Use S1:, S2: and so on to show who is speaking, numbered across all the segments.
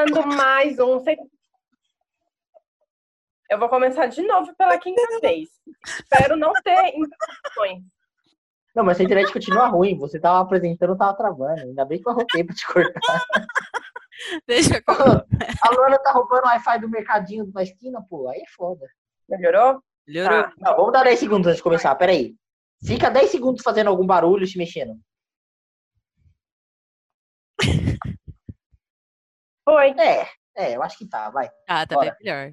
S1: começando mais um. Eu vou começar de novo pela quinta vez. Espero não ter interrupções.
S2: Não, mas a internet continua ruim. Você tava apresentando, tava travando. Ainda bem que eu arrotei pra te cortar.
S3: Deixa eu...
S2: A Luana tá roubando o Wi-Fi do mercadinho da esquina, pô. Aí é foda.
S1: Melhorou?
S3: Melhorou.
S1: Tá.
S2: Não, vamos dar 10 segundos antes de começar. Pera aí. Fica 10 segundos fazendo algum barulho, se mexendo.
S1: Foi.
S2: É, é, eu acho que tá, vai.
S3: Ah, tá
S2: Bora.
S3: bem melhor.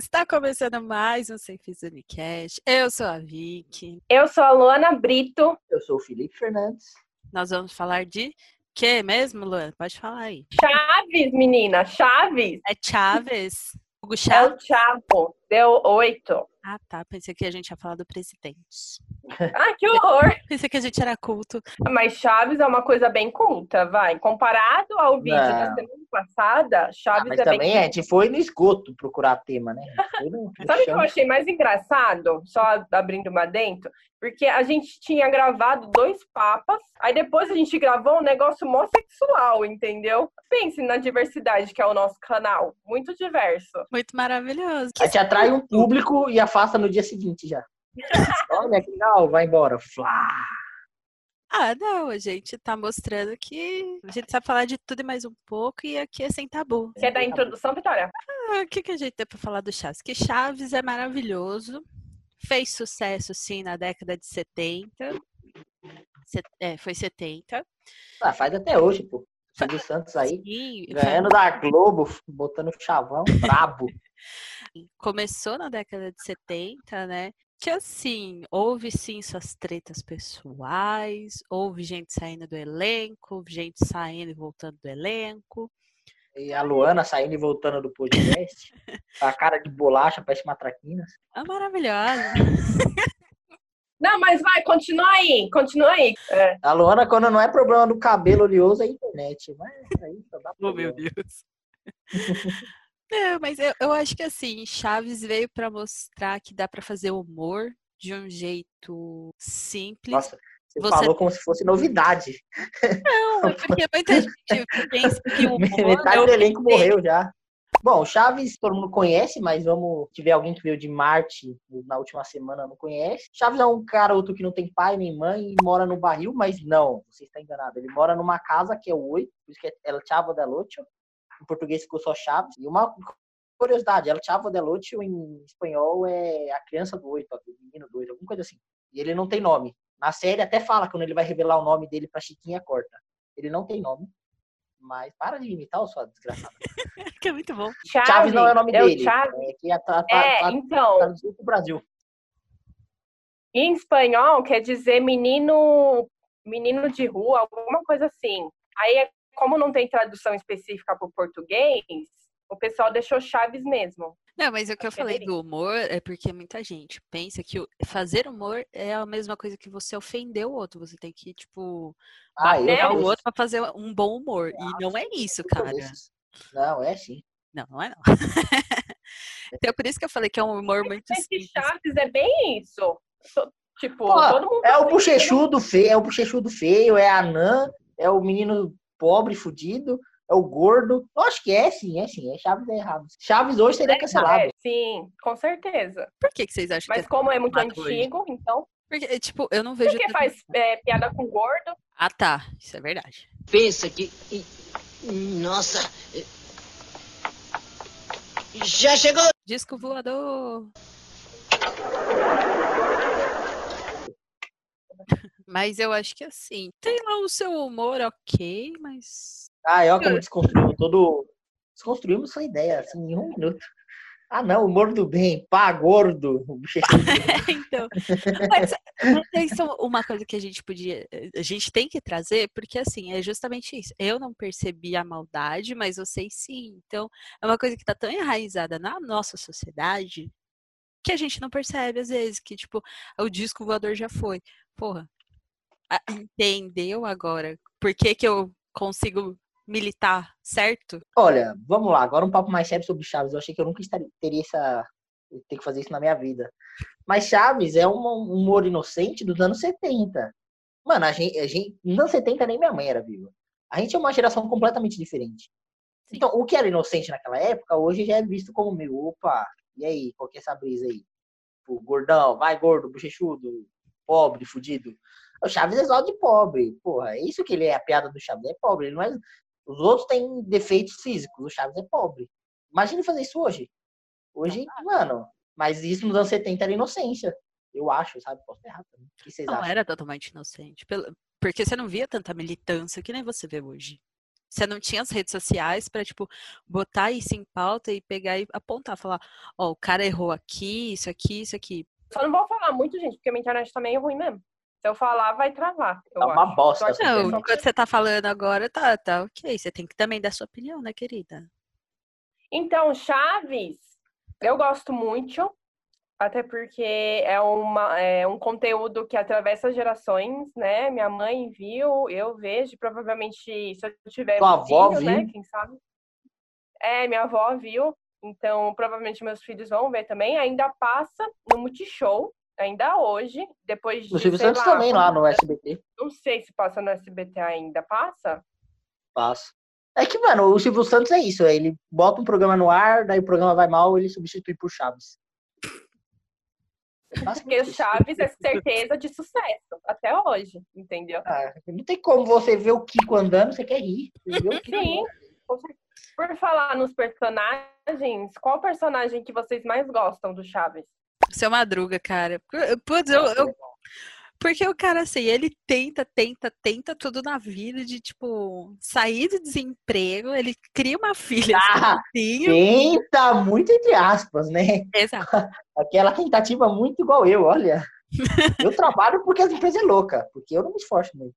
S3: Está começando mais um Sem Fiz Unicast. Eu sou a Vicky.
S1: Eu sou a Luana Brito.
S2: Eu sou o Felipe Fernandes.
S3: Nós vamos falar de que mesmo, Luana? Pode falar aí.
S1: Chaves, menina. Chaves.
S3: É Chaves. Hugo
S1: É
S3: Chaves.
S1: o Chavo. Deu oito.
S3: Ah, tá. Pensei que a gente ia falar do presidente.
S1: Ah, que horror.
S3: Pensei que a gente era culto.
S1: Mas Chaves é uma coisa bem culta, vai. Comparado ao vídeo da
S2: Não.
S1: semana passada,
S2: Ah,
S1: Chaves
S2: mas
S1: é
S2: também
S1: bem
S2: a gente foi no esgoto procurar tema, né? A no-
S1: Sabe o que eu achei mais engraçado? Só abrindo uma dentro. Porque a gente tinha gravado dois papas, aí depois a gente gravou um negócio homossexual, entendeu? Pense na diversidade que é o nosso canal. Muito diverso.
S3: Muito maravilhoso.
S2: A gente atrai um público e afasta no dia seguinte já. Olha que legal, vai embora. Flá.
S3: Ah, não, a gente tá mostrando que a gente sabe falar de tudo e mais um pouco e aqui é sem tabu.
S1: Quer dar a introdução, Vitória?
S3: Ah, o que, que a gente tem pra falar do Chaves? Que Chaves é maravilhoso, fez sucesso sim na década de 70. Se- é, foi 70.
S2: Ah, faz até hoje, pô. Silvio Santos aí,
S3: Sim,
S2: ganhando da Globo, botando chavão, brabo.
S3: começou na década de 70, né? Que assim, houve sim suas tretas pessoais, houve gente saindo do elenco, gente saindo e voltando do elenco.
S2: E a Luana saindo e voltando do podcast. Com a cara de bolacha, parece matraquinas.
S3: É maravilhosa.
S1: Não, mas vai, continua aí, continua aí. É.
S2: A Luana, quando não é problema do cabelo oleoso, é internet. Mas aí só dá
S3: Oh, meu
S2: problema.
S3: Deus. É, mas eu, eu acho que assim, Chaves veio pra mostrar que dá pra fazer humor de um jeito simples.
S2: Nossa, você,
S3: Você-
S2: falou como se fosse novidade.
S3: Não, é porque muita gente pensa que o humor
S2: Metade
S3: é o
S2: do elenco morreu já. Bom, Chaves todo mundo conhece, mas vamos. Se tiver alguém que veio de Marte na última semana não conhece. Chaves é um garoto que não tem pai nem mãe e mora no barril, mas não, você está enganado. Ele mora numa casa que é o Oi, por isso que é El Chavo del Ocho. Em português ficou só Chaves. E uma curiosidade, El Chavo del Ocho em espanhol é a criança do oito, o menino do oito, alguma coisa assim. E ele não tem nome. Na série até fala quando ele vai revelar o nome dele pra Chiquinha corta. Ele não tem nome. Mas para de imitar, ô sua desgraçada.
S3: que é muito bom.
S1: Chaves,
S2: Chaves não é o nome
S1: é o
S2: dele.
S1: Chaves.
S2: É que é tra-
S1: É,
S2: tra-
S1: então,
S2: traduzido pro Brasil.
S1: em espanhol quer dizer menino, menino de rua, alguma coisa assim. Aí, é- como não tem tradução específica para o português, o pessoal deixou Chaves mesmo.
S3: Não, mas o que eu falei do humor é porque muita gente pensa que fazer humor é a mesma coisa que você ofender o outro. Você tem que, tipo,
S2: Ah,
S3: bater o outro pra fazer um bom humor. E não é isso, cara.
S2: Não, é sim.
S3: Não, não é não. então, por isso que eu falei que é um humor muito
S1: Esse
S3: simples.
S1: Chaves é bem isso. So- Tipo,
S2: Pô,
S1: todo mundo.
S2: É o bochechudo feio, é o bochechudo feio, é a anã, é o menino pobre, fudido, é o gordo. Eu acho que é sim, é sim. É Chaves é errado. Chaves hoje seria cancelado.
S1: É, sim, com certeza.
S3: Por que, que vocês acham
S1: Mas
S3: que
S1: como é muito
S3: cancelado hoje?
S1: antigo, então.
S3: Porque, tipo, eu não vejo.
S1: Porque
S3: tanto-
S1: faz é, piada com gordo.
S3: Ah, tá. Isso é verdade.
S4: Pensa que. Nossa! Já chegou!
S3: Disco voador. Mas eu acho que assim, tem lá o seu humor, ok, mas.
S2: Ah, é ó como desconstruímos todo. Desconstruímos sua ideia, assim, em um minuto. Ah, não, humor do bem, pá, gordo. o
S3: então. Mas, mas isso é uma coisa que a gente podia. A gente tem que trazer, porque assim, é justamente isso. Eu não percebi a maldade, mas vocês sim. Então, é uma coisa que tá tão enraizada na nossa sociedade que a gente não percebe, às vezes, que, tipo, o disco voador já foi. Porra. A- Entendeu agora por que, que eu consigo militar, certo?
S2: Olha, vamos lá, agora um papo mais sério sobre Chaves. Eu achei que eu nunca estaria, teria essa. ter que fazer isso na minha vida. Mas Chaves é um humor inocente dos anos 70. Mano, a gente, a gente. Nos anos 70 nem minha mãe era viva. A gente é uma geração completamente diferente. Então, o que era inocente naquela época, hoje já é visto como meio, opa, e aí, qual que é essa brisa aí? O gordão, vai gordo, bochechudo, pobre, fudido. O Chaves é só de pobre, porra, é isso que ele é, a piada do Chaves, é pobre, ele não é... Os outros têm defeitos físicos, o Chaves é pobre. Imagina fazer isso hoje. Hoje, mano, mas isso nos anos 70 era inocência. Eu acho, sabe? Posso errado também. O que vocês
S3: Não
S2: acham?
S3: era totalmente inocente. pelo- Porque você não via tanta militância que nem você vê hoje. Você não tinha as redes sociais pra, tipo, botar isso em pauta e pegar e apontar, falar, ó, o cara errou aqui, isso aqui, isso aqui.
S1: Só não vou falar muito, gente, porque a minha internet também é ruim mesmo. Se eu falar, vai travar. eu
S2: Tá uma
S1: acho.
S2: bosta
S1: Eu acho que
S2: essa
S1: o
S3: Não, enquanto você tá falando agora, tá, tá ok. Você tem que também dar sua opinião, né, querida?
S1: Então, Chaves, eu gosto muito, até porque é, uma, é um conteúdo que atravessa gerações, né? Minha mãe viu, eu vejo, provavelmente se eu tiver
S2: Tua avó
S1: filho, né?
S2: viu?
S1: Quem sabe? É, minha avó viu, então provavelmente meus filhos vão ver também. Ainda passa no Multishow, ainda hoje, depois de,
S2: O Silvio Santos
S1: lá,
S2: também lá no SBT.
S1: Não sei se passa no SBT ainda, passa?
S2: Passa. É que, mano, o Silvio Santos é isso. Ele bota um programa no ar, daí o programa vai mal, ele substitui por Chaves. É
S1: Porque. Chaves é certeza de sucesso, até hoje, entendeu?
S2: Ah, não tem como você ver o Kiko andando, você quer rir. Você
S1: Sim. Por falar nos personagens, qual personagem que vocês mais gostam do Chaves?
S3: Seu Madruga, cara. Putz, eu, eu- porque o cara, assim, ele tenta, tenta, tenta tudo na vida de, tipo, sair do desemprego, ele cria uma filha
S2: Ah,
S3: sozinho.
S2: Tenta muito entre aspas, né?
S3: Exato.
S2: Aquela tentativa muito igual eu, olha. Eu trabalho porque as empresas é louca, porque eu não me esforço muito.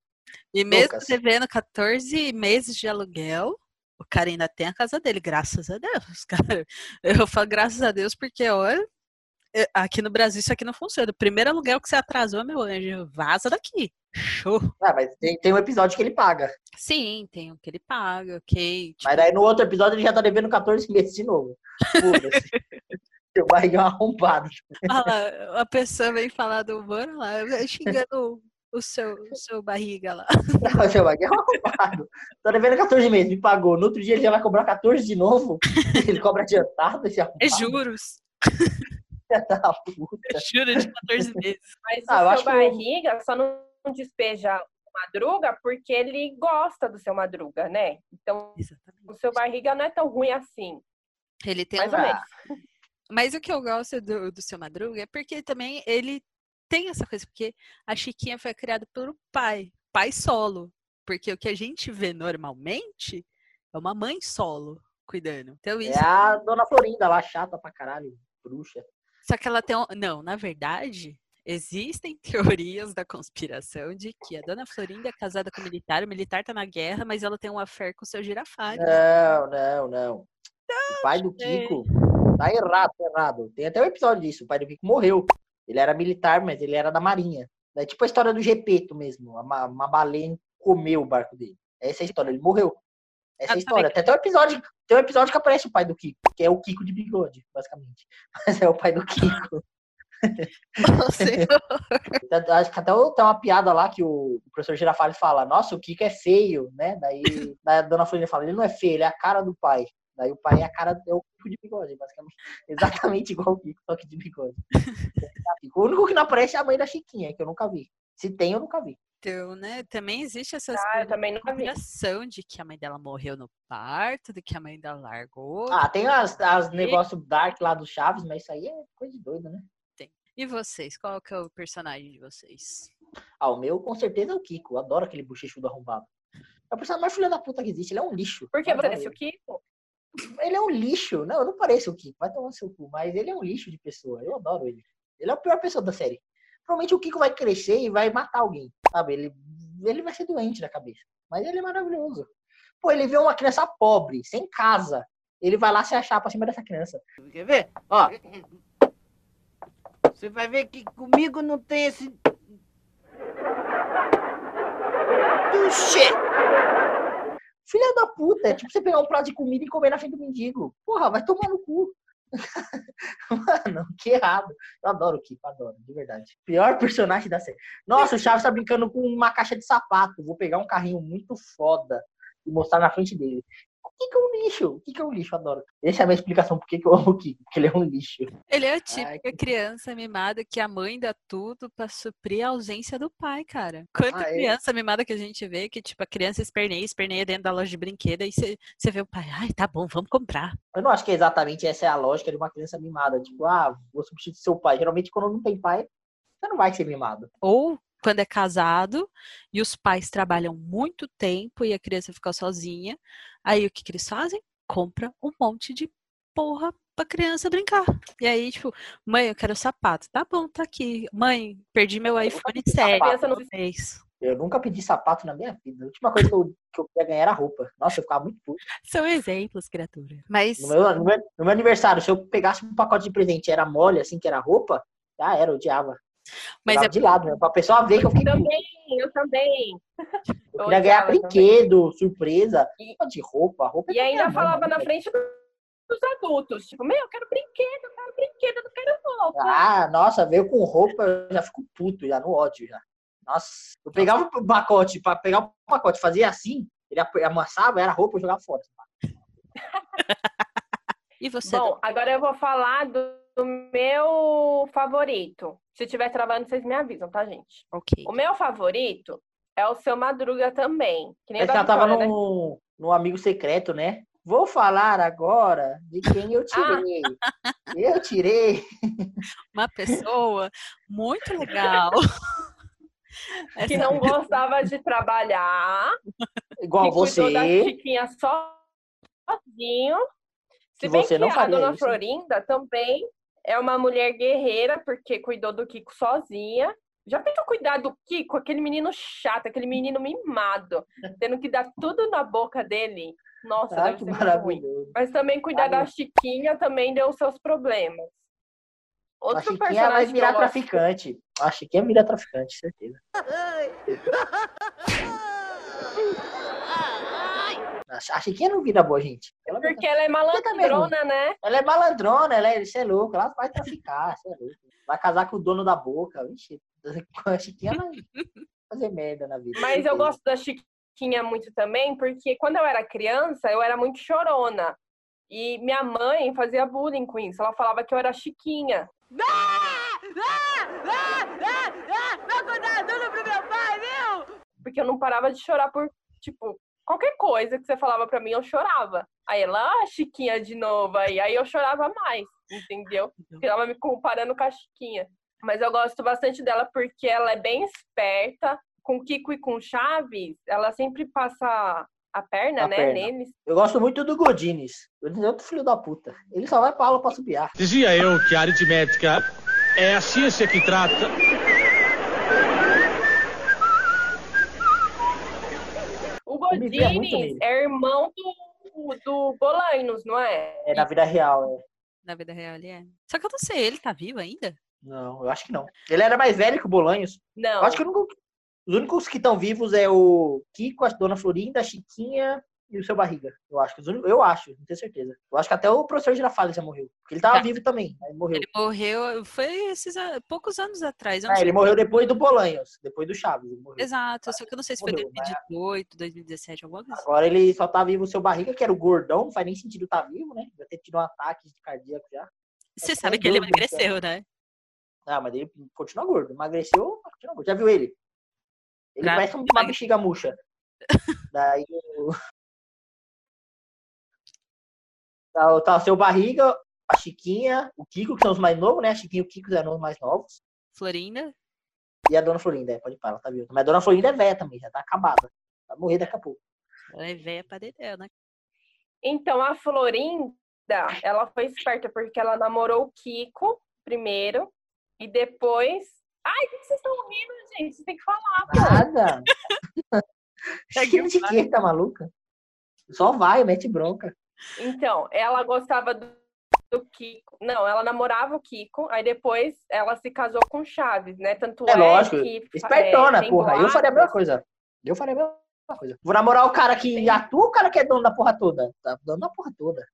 S3: E mesmo
S2: Lucas.
S3: devendo 14 meses de aluguel, o cara ainda tem a casa dele, graças a Deus, cara. Eu falo graças a Deus porque, olha, aqui no Brasil isso aqui não funciona. O primeiro aluguel que você atrasou, meu anjo, vaza daqui. Show.
S2: Ah, mas tem, tem um episódio que ele paga.
S3: Sim, tem o que ele paga, ok. tipo,
S2: Mas daí no outro episódio ele já tá devendo 14 meses de novo. Foda-se. Seu barrigão arrombado.
S3: Ah lá, a pessoa vem falar do humor lá, xingando o seu, o seu barriga lá.
S2: Não, seu barrigão arrombado. Tá devendo 14 meses, me pagou. No outro dia ele já vai cobrar 14 de novo. Ele cobra adiantado esse arrombado.
S3: É juros.
S2: Da puta.
S3: É juros de 14 meses.
S1: Mas
S2: Ah,
S1: o
S2: acho
S1: seu
S2: que eu-
S1: barriga só não despeja o Madruga porque ele gosta do seu Madruga, né? Então,
S3: Exatamente.
S1: o seu barriga não é tão ruim assim.
S3: Ele tem
S1: Mais
S3: um
S1: ou menos.
S3: Mas o que eu gosto do, do seu Madruga é porque também ele tem essa coisa, porque a Chiquinha foi criada pelo pai, pai solo. Porque o que a gente vê normalmente é uma mãe solo cuidando. Então isso.
S2: É a dona Florinda lá, chata pra caralho, bruxa.
S3: Só que ela tem um. Não, na verdade, existem teorias da conspiração de que a dona Florinda é casada com o militar, o militar tá na guerra, mas ela tem um affair com o seu girafário.
S2: Não, não, não. O pai do Kiko tá errado, tá errado. Tem até um episódio disso. O pai do Kiko morreu. Ele era militar, mas ele era da marinha. É tipo a história do Gepeto mesmo. Uma, uma baleia comeu o barco dele. Essa é a história. Ele morreu. Essa
S3: Ah,
S2: história. Tem até um episódio, tem um episódio que aparece o pai do Kiko, que é o Kiko de bigode, basicamente. Mas é o pai do Kiko. Acho que até tem uma piada lá que o professor Girafales fala, nossa, o Kiko é feio, né? Daí, daí a dona Florinda fala, ele não é feio, ele é a cara do pai. Daí o pai é a cara, é o Kiko de bigode, basicamente. Exatamente igual o Kiko, só que de bigode. O único que não aparece é a mãe da Chiquinha, que eu nunca vi. Se tem, eu nunca vi.
S3: Então, né, também existe essa
S1: Ah,
S3: de que a mãe dela morreu no parto, de que a mãe dela largou.
S2: Ah, tem as, as negócios dark lá do Chaves, mas isso aí é coisa de doido, né?
S3: E vocês? Qual que é o personagem de vocês?
S2: Ah, o meu com certeza é o Kiko. Eu adoro aquele bochechudo arrombado. É o personagem mais filho da puta que existe. Ele é um lixo.
S1: Por que parece o. Kiko?
S2: Ele é um lixo. Não, eu não pareço o Kiko. Vai tomar seu cu. Mas ele é um lixo de pessoa. Eu adoro ele. Ele é a pior pessoa da série. Provavelmente o Kiko vai crescer e vai matar alguém. Sabe? Ele, ele vai ser doente da cabeça. Mas ele é maravilhoso. Pô, ele vê uma criança pobre, sem casa. Ele vai lá se achar pra cima dessa criança.
S4: Quer ver? Ó. Você vai ver que comigo não tem esse. Tuxê!
S2: Filha da puta, é tipo você pegar um prato de comida e comer na frente do mendigo. Porra, vai tomar no cu. Mano, que errado. Eu adoro o Kiko, adoro, de verdade. Pior personagem da série. Nossa, o Chaves tá brincando com uma caixa de sapato. Vou pegar um carrinho muito foda e mostrar na frente dele. Que é um lixo? O que, que é um lixo? Adoro. Essa é a minha explicação por que eu amo o Kiko, porque ele é um lixo.
S3: Ele é a
S2: Ai,
S3: típica
S2: que-
S3: criança mimada que a mãe dá tudo pra suprir a ausência do pai, cara. Quanta
S2: Ah, é?
S3: criança mimada que a gente vê que, tipo, a criança esperneia, esperneia dentro da loja de brinquedo e você vê o pai, ai, tá bom, vamos comprar.
S2: Eu não acho que exatamente essa é a lógica de uma criança mimada. Tipo, ah, vou substituir seu pai. Geralmente, quando não tem pai, você não vai ser mimado.
S3: Ou quando é casado e os pais trabalham muito tempo e a criança fica sozinha, aí o que, que eles fazem? Compra um monte de porra pra criança brincar. E aí, tipo, mãe, eu quero sapato. Tá bom, tá aqui. Mãe, perdi meu iPhone 7.
S1: criança não-
S3: É isso.
S2: Eu nunca pedi sapato na minha vida. A última coisa que eu, que eu queria ganhar era roupa. Nossa, eu ficava muito puto.
S3: São exemplos, criatura. Mas
S2: No meu, no, meu, no meu aniversário, se eu pegasse um pacote de presente e era mole, assim, que era roupa, já era, odiava.
S3: Mas é
S2: de lado, né? Pra pessoa ver que eu
S1: Eu
S2: fiquei puto.
S1: também, eu também.
S2: Eu queria ganhar
S1: odiava também.
S2: brinquedo, surpresa.
S1: E-
S2: de roupa, roupa é
S1: E
S2: pra
S1: ainda
S2: mãe,
S1: falava na
S2: né?
S1: frente dos adultos, tipo, meu, eu quero brinquedo, eu quero brinquedo, eu não quero roupa.
S2: Ah, nossa, veio com roupa, eu já fico puto, já no ódio já. Nossa, eu pegava o pacote, para pegar o pacote, fazia assim, ele amassava, era roupa, eu jogava fora.
S3: E você?
S1: Bom, agora eu vou falar do, do meu favorito. Se estiver travando, vocês me avisam, tá, gente?
S3: Ok.
S1: O meu favorito é o seu Madruga também. Que nem o
S2: tava
S1: né?
S2: no, no amigo secreto, né? Vou falar agora de quem eu tirei. Eu tirei.
S3: Uma pessoa muito legal.
S1: Que não gostava de trabalhar.
S2: Igual
S1: que cuidou da
S2: você.
S1: Chiquinha sozinho. Se
S2: Que
S1: bem
S2: você
S1: que
S2: não
S1: a
S2: faria
S1: dona
S2: isso.
S1: Florinda também é uma mulher guerreira, porque cuidou do Kiko sozinha. Já pensou cuidar do Kiko, aquele menino chato, aquele menino mimado, tendo que dar tudo na boca dele? Nossa,
S2: Ah,
S1: deve
S2: que
S1: ser muito ruim.
S2: maravilhoso.
S1: Mas também cuidar
S2: Ai,
S1: da Chiquinha também deu seus problemas.
S2: A
S1: Outro
S2: Chiquinha vai
S1: personagem que
S2: virar traficante. A Chiquinha vira traficante, certeza. A Chiquinha não vira boa, gente. Ela,
S1: Porque ela é malandrona, né?
S2: ela é malandrona, ela é, você é louco, ela vai traficar, você é louco. Vai casar com o dono da boca. Vixe, a Chiquinha vai fazer merda na vida.
S1: Mas eu gosto da Chiquinha muito também, porque quando eu era criança, eu era muito chorona. E minha mãe fazia bullying com isso. Ela falava que eu era Chiquinha. Porque eu não parava de chorar por, tipo, qualquer coisa que você falava pra mim, eu chorava. Aí ela, ah, Chiquinha de novo. Aí, aí eu chorava mais, entendeu? Porque ela me comparando com a Chiquinha. Mas eu gosto bastante dela porque ela é bem esperta. Com Kiko e com Chaves, ela sempre passa a perna,
S2: A
S1: né,
S2: perna.
S1: neles.
S2: Eu gosto muito do Godines. Godines é outro filho da puta. Ele só vai pra aula pra subiar.
S5: Dizia eu que a aritmética é a ciência que trata.
S2: Me via muito
S1: Godines
S2: nele.
S1: é irmão do, do Bolainos, não é?
S2: É na vida real, é.
S3: Na vida real ele é. Só que eu não sei, ele tá vivo ainda?
S2: Não, eu acho que não. Ele era mais velho que o Bolanhos.
S1: Não.
S2: Eu acho que eu nunca... os únicos que estão vivos é o Kiko, a Dona Florinda, a Chiquinha e o seu Barriga. Eu acho. Eu acho, não tenho certeza. Eu acho que até o professor Girafales já morreu. Porque ele tava
S3: Tá.
S2: vivo também, mas morreu.
S3: Ele morreu, foi esses poucos anos atrás. Sei
S2: ele morreu depois do Bolanhos, depois do Chaves.
S3: Exato, só que eu não sei se foi
S2: Morreu, mas-
S3: 2018, 2017, alguma coisa assim.
S2: Agora ele só tá vivo o seu Barriga, que era o gordão, não faz nem sentido tá vivo, né? Vai ter tido um ataque de cardíaco já.
S3: Você sabe
S2: que
S3: ele
S2: é
S3: emagreceu, né?
S2: Ah, mas ele continua gordo. Emagreceu, mas continua gordo. Já viu ele? Ele
S3: Pra-
S2: parece uma bexiga murcha. Daí Tá, o- tá o seu barriga, a Chiquinha, o Kiko, que são os mais novos, né? A Chiquinha e o Kiko eram os mais novos.
S3: Florinda.
S2: E a Dona Florinda, é, pode parar, ela tá viva. Mas a Dona Florinda é velha também, já tá acabada. Vai morrer daqui a pouco.
S3: Ela é velha pra dedéu, né?
S1: Então, a Florinda, ela foi esperta porque ela namorou o Kiko primeiro e depois. Ai, o que vocês estão rindo, gente? Vocês têm que falar, pô.
S2: Nada.
S3: É
S2: Chiquinha de quê? Tá maluca? Só vai, mete bronca.
S1: Então, ela gostava do, do Kiko. Não, ela namorava o Kiko, aí depois ela se casou com o Chaves, né? Tanto é,
S2: É lógico,
S1: que.
S2: Espertona,
S1: é,
S2: porra. Eu faria a mesma coisa. Eu faria a mesma coisa. Vou namorar o cara que atua ou o cara que é dono da porra toda? Tá dono da porra toda.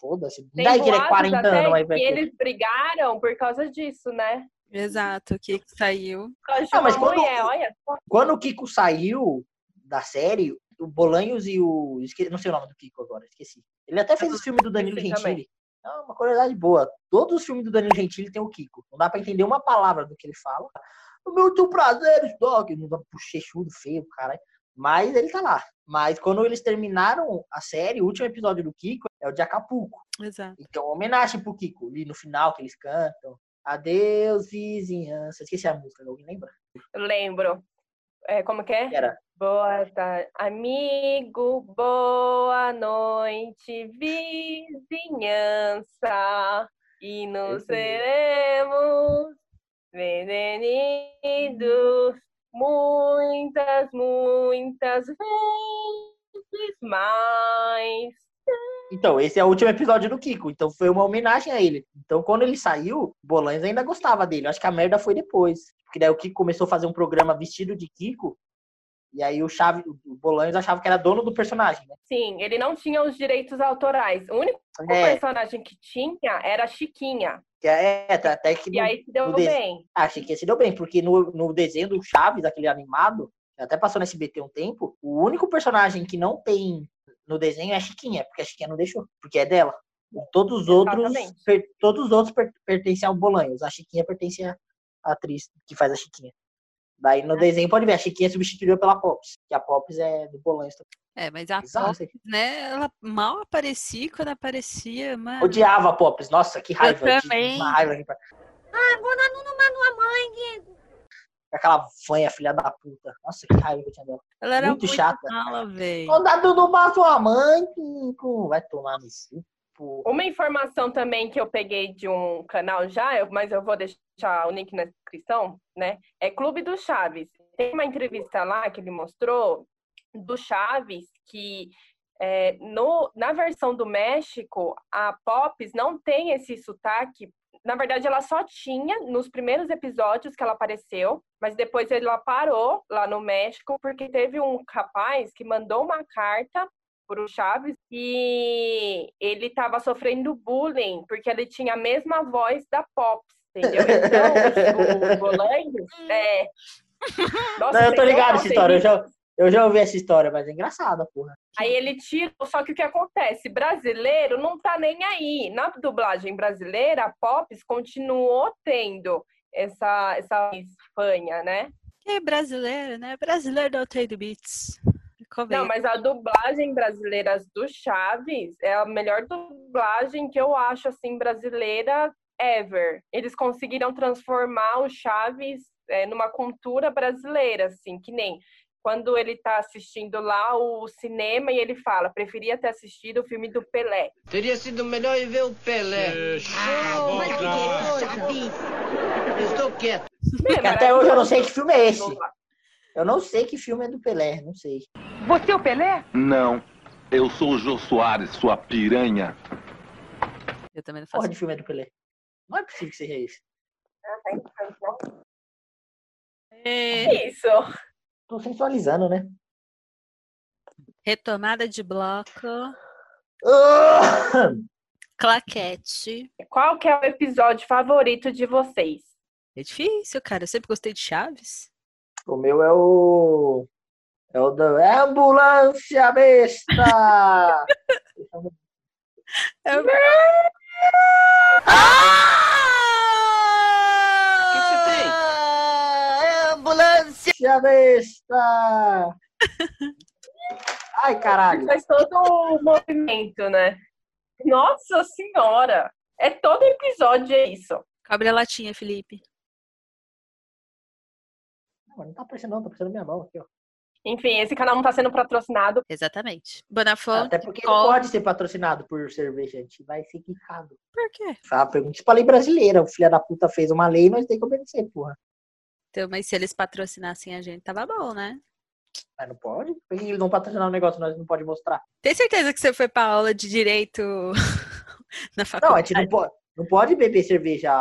S2: Foda-se. Daí que ele é
S1: boatos
S2: 40
S1: até
S2: anos, ter.
S1: eles brigaram por causa disso, né?
S3: Exato, que saiu.
S1: Por causa de
S2: Ah, mas quando-
S1: mulher, olha. só.
S2: Quando o Kiko saiu da série, o Bolanhos e o. esque- Não sei o nome do Kiko agora, esqueci. Ele até fez os filmes do Danilo. Gentili. É uma curiosidade boa. Todos os filmes do Danilo Gentili tem o Kiko. Não dá pra entender uma palavra do que ele fala. Muito prazer, Stock. Não dá bochechudo, feio, caralho. Mas ele tá lá. Mas quando eles terminaram a série, o último episódio do Kiko é o de Acapulco.
S3: Exato.
S2: Então, homenagem pro Kiko, ali no final que eles cantam. Adeus, vizinhança. Esqueci a música, alguém lembra?
S1: Eu lembro. É, como que é?
S2: Era.
S1: Boa tarde, amigo, boa noite, vizinhança, e nos seremos venenidos muitas, muitas vezes mais.
S2: Então, esse é o último episódio do Kiko. Então, foi uma homenagem a ele. Então, quando ele saiu, Bolanhos ainda gostava dele. Acho que a merda foi depois. Porque daí o Kiko começou a fazer um programa vestido de Kiko. E aí o Chave, o Bolanhos achava que era dono do personagem, né?
S1: Sim, ele não tinha os direitos autorais. O único
S2: É,
S1: personagem que tinha era a Chiquinha.
S2: que é, é, até que
S1: E
S2: no-
S1: aí se deu
S2: des-
S1: bem.
S2: Ah, achei que se deu bem, porque no, no desenho do Chaves, aquele animado, até passou no SBT um tempo, o único personagem que não tem no desenho é a Chiquinha, porque a Chiquinha não deixou, porque é dela. Todos os outros, per- todos os outros per- pertencem ao Bolanhos. A Chiquinha pertence à atriz que faz a Chiquinha. Daí
S1: Ah.
S2: no desenho pode ver, a Chiquinha substituiu pela Pops, que a Pops é do também.
S3: É, mas a
S2: Bizarro
S3: Pop,
S2: isso aqui.
S3: né, ela mal aparecia quando aparecia, mano.
S2: Odiava a Pops, nossa, que raiva.
S3: Eu também.
S2: Uma raiva. aqui pra- Aquela fanha, filha da puta. Nossa, que raiva que eu tinha dela.
S3: Ela era
S2: muito
S3: muito,
S2: chata.
S3: mala, velho.
S2: Mandado do bar sua mãe, Kiko. Vai tomar no cu. Pô.
S1: Uma informação também que eu peguei de um canal já, mas eu vou deixar o link na descrição, né? É Clube do Chaves. Tem uma entrevista lá que ele mostrou do Chaves que é, no, na versão do México, a Pops não tem esse sotaque. Na verdade, ela só tinha nos primeiros episódios que ela apareceu, mas depois ela parou lá no México porque teve um rapaz que mandou uma carta pro Chaves e ele estava sofrendo bullying porque ele tinha a mesma voz da Pops, entendeu? Então, o, o Bolanhos, é... Nossa,
S2: Não, eu tô ligado essa história. Eu já, eu já ouvi essa história, mas é engraçada, porra.
S1: Aí ele tira, só que o que acontece? Brasileiro não tá nem aí. Na dublagem brasileira, a Pops continuou tendo essa, essa fanha, né?
S3: Que é brasileiro, né? Brasileiro não tem limites.
S1: Não, mas a dublagem brasileira do Chaves é a melhor dublagem que eu acho, assim, brasileira ever. Eles conseguiram transformar o Chaves é, numa cultura brasileira, assim, que nem quando ele tá assistindo lá o cinema e ele fala, preferia ter assistido o filme do Pelé.
S4: Teria sido melhor ir ver o Pelé. Ah,
S5: eu
S4: mas que estou quieto.
S1: É,
S2: até hoje eu não sei que filme é esse. Eu não sei que filme é do Pelé, não sei.
S6: Você é o Pelé?
S7: Não. Eu sou o Jô Soares, sua piranha.
S3: Eu também não
S2: Porra
S3: faço.
S2: de filme é do Pelé. Não é possível que seja esse.
S3: É,
S1: Isso.
S2: Tô sensualizando, né?
S3: retomada de bloco.
S2: Ah!
S3: Claquete.
S1: Qual que é o episódio favorito de vocês?
S3: É difícil, cara. Eu sempre gostei de Chaves.
S2: O meu é o. É o da é Ambulância Besta!
S3: É o...
S4: O que você tem?
S2: Ah, Ambulância Besta! Ai, caralho.
S1: Faz todo o movimento, né? Nossa senhora! É todo episódio é isso.
S3: Cobre a latinha, Felipe.
S2: Não, não tá aparecendo, não, tá aparecendo minha mão aqui, ó.
S1: Enfim, esse canal não tá sendo patrocinado.
S3: Exatamente. Bonafonte.
S2: Até porque não pode ser patrocinado por cerveja, gente vai ser quicado.
S3: Por quê?
S2: Tá, pergunta isso pra lei brasileira. O filho da puta fez uma lei, nós temos que obedecer, porra.
S3: Então, mas se eles patrocinassem a gente, tava bom, né?
S2: Mas não pode? Por que eles vão patrocinar um negócio nós não pode mostrar?
S3: Tem certeza que você foi pra aula de direito na
S2: Não, a
S3: faculdade?
S2: gente não pode, não pode beber cerveja,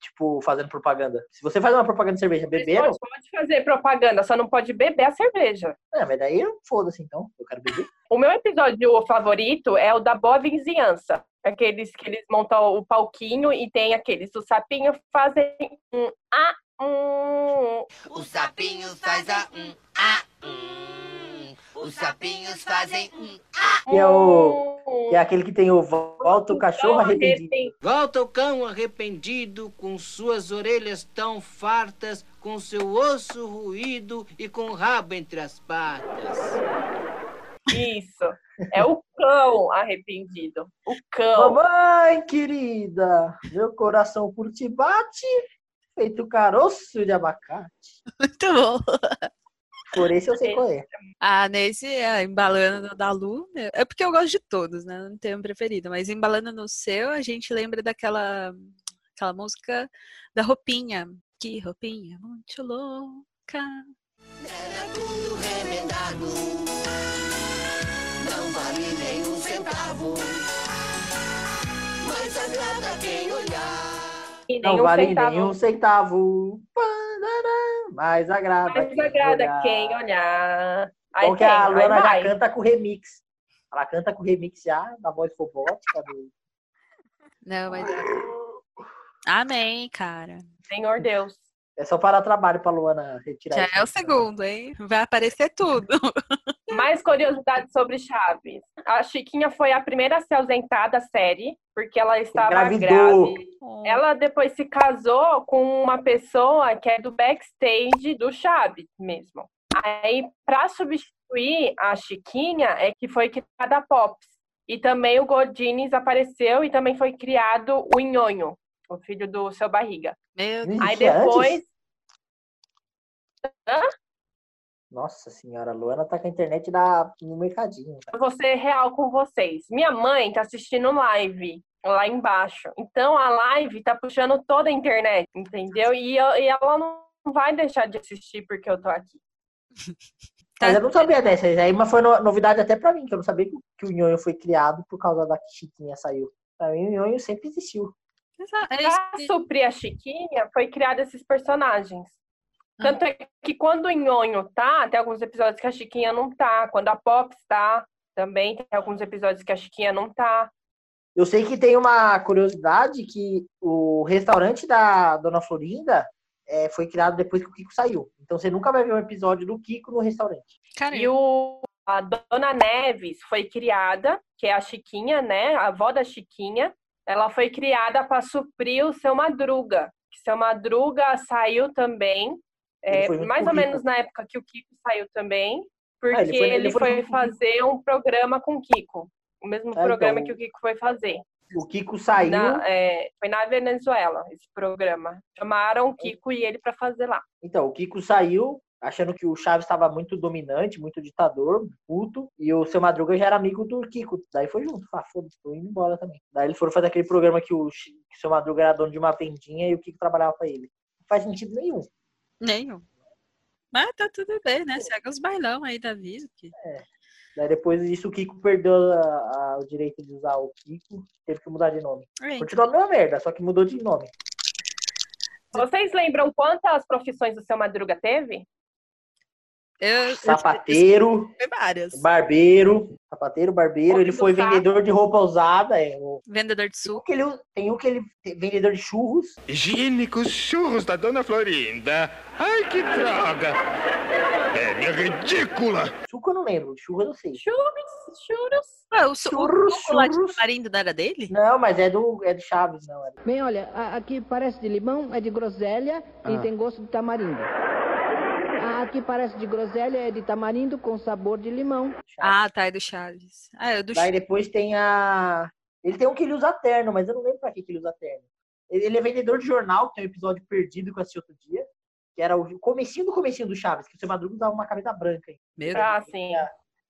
S2: tipo, fazendo propaganda. Se você faz uma propaganda de cerveja bebendo,
S1: Pode, pode fazer propaganda, só não pode beber a cerveja.
S2: é, mas daí foda-se então. Eu quero beber.
S1: O meu episódio favorito é o da boa vizinhança. Aqueles que eles montam o palquinho e tem aqueles. O sapinho fazem um ah, um.
S4: O sapinho faz a um, a um. O
S6: sapinhos fazem um.
S2: Que é o. Que é aquele que tem o volta o cachorro arrependido.
S4: Volta o cão arrependido, com suas orelhas tão fartas, com seu osso ruído e com o rabo entre as patas.
S1: Isso. É o cão arrependido. O cão.
S2: Mamãe querida, meu coração por ti bate, feito caroço de abacate.
S3: Muito bom.
S2: Por esse eu sei qual é.
S3: Ah, nesse, é, embalando da Lu, né? é porque eu gosto de todos, né? Não tenho um preferido, mas embalando no seu, a gente lembra daquela aquela música da roupinha. Que roupinha muito louca.
S6: Era tudo remendado. Não vale nem um centavo. Mas agrada quem olhar.
S2: Não
S1: nenhum
S2: vale
S1: centavo.
S2: nem um centavo. Panará, Mas agrada.
S1: Mas
S2: quem
S1: agrada
S2: olhar.
S1: quem olhar. Aí
S2: Bom que
S1: tem,
S2: a Luana já
S1: vai.
S2: canta com remix. Ela canta com remix já, da voz robótica. Do...
S3: Não, mas. Amém, cara.
S1: Senhor Deus.
S2: É só para trabalho pra Luana retirar
S3: Já
S2: isso.
S3: é o segundo, hein? Vai aparecer tudo.
S1: Mais curiosidades sobre Chaves. A Chiquinha foi a primeira a ser ausentada da série, porque ela estava
S2: Engravidou.
S1: grávida. Ela depois se casou com uma pessoa que é do backstage do Chaves mesmo. Aí, para substituir a Chiquinha, é que foi criada a Pops. E também o Godines apareceu e também foi criado o Nhonho, o filho do seu barriga.
S3: Meu Deus.
S1: Aí
S2: existia
S1: depois.
S2: antes? Nossa senhora, a Luana tá com a internet da... no mercadinho.
S1: Eu vou ser real com vocês. Minha mãe tá assistindo live lá embaixo. Então a live tá puxando toda a internet, entendeu? E, eu- e ela não vai deixar de assistir porque eu tô aqui.
S2: Mas eu não sabia dessa aí, mas foi no- novidade até pra mim, que eu não sabia que, o- que o Nhonho foi criado por causa da que Chiquinha saiu. Pra mim, o Nhonho sempre existiu.
S3: É
S1: Pra
S3: que-
S1: suprir a Chiquinha, foi criado esses personagens. Tanto é que quando o Nhonho tá, tem alguns episódios que a Chiquinha não tá. Quando a Pops tá, também tem alguns episódios que a Chiquinha não tá.
S2: Eu sei que tem uma curiosidade que o restaurante da Dona Florinda é, foi criado depois que o Kiko saiu. Então você nunca vai ver um episódio do Kiko no restaurante.
S3: Cara,
S1: E o, a Dona Neves foi criada, que é a Chiquinha, né? A avó da Chiquinha. Ela foi criada para suprir o seu Madruga. Que seu Madruga saiu também, é, mais ou menos na época que o Kiko saiu também, porque
S2: Ah, ele foi-
S1: ele,
S2: ele foi
S1: fazer um programa com o Kiko. O mesmo
S2: Ah,
S1: programa
S2: então.
S1: que o Kiko foi fazer.
S2: O Kiko saiu.
S1: Na- é, foi na Venezuela, esse programa. Chamaram o Kiko e ele para fazer lá.
S2: Então, o Kiko saiu achando que o Chaves estava muito dominante, muito ditador, puto, e o seu Madruga já era amigo do Kiko. Daí foi junto. Ah, foda-se, tô indo embora também. Daí eles foram fazer aquele programa que o, que o seu Madruga era dono de uma vendinha e o Kiko trabalhava pra ele. Não faz sentido nenhum.
S3: Nenhum. Mas tá tudo bem, né? Segue os bailão aí da vida. que-
S2: Daí depois disso o Kiko perdeu a- a- o direito de usar o Kiko, teve que mudar de nome.
S3: É,
S2: Continuou a mesma merda, só que mudou de nome.
S1: Vocês lembram quantas profissões o seu Madruga teve?
S3: Eu,
S2: Sapateiro,
S3: eu, várias.
S2: barbeiro, sapateiro, barbeiro, ele foi
S1: Saco.
S2: vendedor de roupa usada, é, o-
S3: Vendedor de
S2: tem
S3: suco.
S2: que ele, tem um que ele vendedor de churros,
S5: Higiênicos churros da Dona Florinda. Ai, que droga! É ridícula!
S2: suco eu não lembro, churros eu sei.
S1: Churros, churros.
S3: Ah, o,
S2: Churros,
S3: o chocolate
S2: churros.
S3: tamarindo não era dele?
S2: Não, mas é do, é do Chaves, não. É.
S8: Bem, olha, a- aqui parece de limão, é de groselha
S2: Ah.
S8: e tem gosto de tamarindo. A- Aqui parece de groselha, é de tamarindo com sabor de limão.
S3: Ah, tá, é do Chaves. Ah, é do
S2: Daí
S3: Chaves.
S2: depois tem a. Ele tem um que ele usa terno, mas eu não lembro pra que, que ele usa terno. Ele, é vendedor de jornal, tem um episódio perdido que eu assisti outro dia, que era o comecinho do comecinho do Chaves, que o seu Madruga usava uma camisa branca, hein,
S3: Meu.
S1: Ah, sim.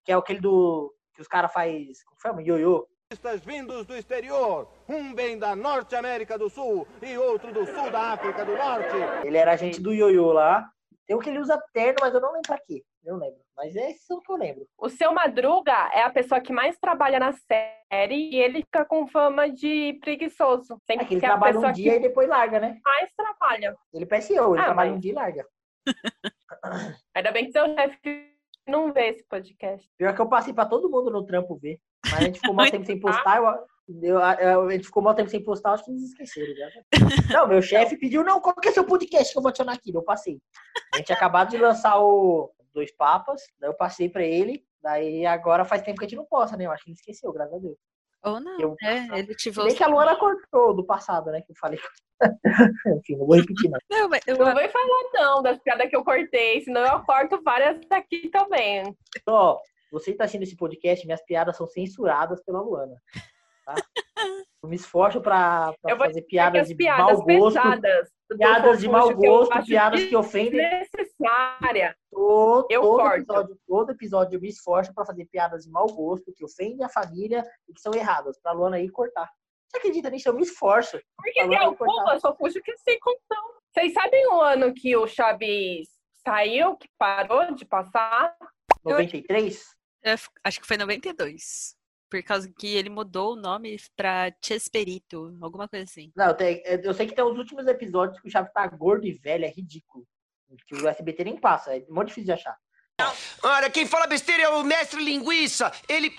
S2: que é aquele do. que os caras faz. Como chama? Ioiô.
S9: Turistas vindos do exterior. Um vem da Norte América do Sul e outro do Sul da África do Norte.
S2: Ele era agente do ioiô lá. Tem um que ele usa terno, mas eu não lembro pra quê. Eu não lembro. Mas são os que eu lembro.
S1: O seu Madruga é a pessoa que mais trabalha na série e ele fica com fama de preguiçoso.
S2: É
S1: Sempre
S2: que ele
S1: que é a
S2: trabalha um dia e depois larga, né?
S1: mais trabalha.
S2: Ele parece eu, ele
S1: Ah,
S2: trabalha
S1: mas-
S2: um dia e larga.
S1: Ainda bem que seu chefe não vê esse podcast.
S2: Pior que eu passei pra todo mundo no trampo ver. Mas a gente ficou tempo sem postar. Eu, eu- eu- a gente ficou mal tempo sem postar, acho que eles esqueceram. Já. Não, meu chefe pediu, não, qual que é seu podcast que eu vou adicionar aqui? Eu passei. A gente tinha acabado de lançar o Dois Papas, daí eu passei pra ele. Daí agora faz tempo que a gente não posta, né? Eu acho que ele esqueceu, graças a Deus.
S3: Ou não,
S2: Eu-
S3: é, ele te
S2: Se bem que a Luana cortou do passado, né? Que eu falei. Enfim, não vou repetir, não.
S3: Não, mas eu,
S1: Não vai falar não das piadas que eu cortei, senão eu corto várias daqui também.
S2: Ó, você que tá assistindo esse podcast, minhas piadas são censuradas pela Luana. Tá? Eu me esforço
S1: vou
S2: fazer piadas
S1: as
S2: de
S1: piadas
S2: mau gosto.
S1: pesadas.
S2: Piadas de mau
S1: que
S2: gosto,
S1: acho
S2: piadas que ofendem.
S1: desnecessária.
S2: Todo,
S1: Eu
S2: todo
S1: corto.
S2: episódio, todo episódio eu me esforço pra fazer piadas de mau gosto, que ofendem a família e que são erradas. Pra Luana aí cortar. Você acredita nisso? Eu me esforço.
S1: Porque tem
S2: cortar.
S1: algumas Fofuxo que sem condição. Vocês sabem o ano que o Chaves saiu, que parou de passar?
S2: 93?
S3: eu acho que foi 92. Por causa que ele mudou o nome pra Chespirito, alguma coisa assim.
S2: Não, tem- eu sei que tem os últimos episódios que o Chaves tá gordo e velho, é ridículo. Que o SBT nem passa, é muito difícil de achar.
S10: Olha, quem fala besteira é o mestre linguiça. Ele.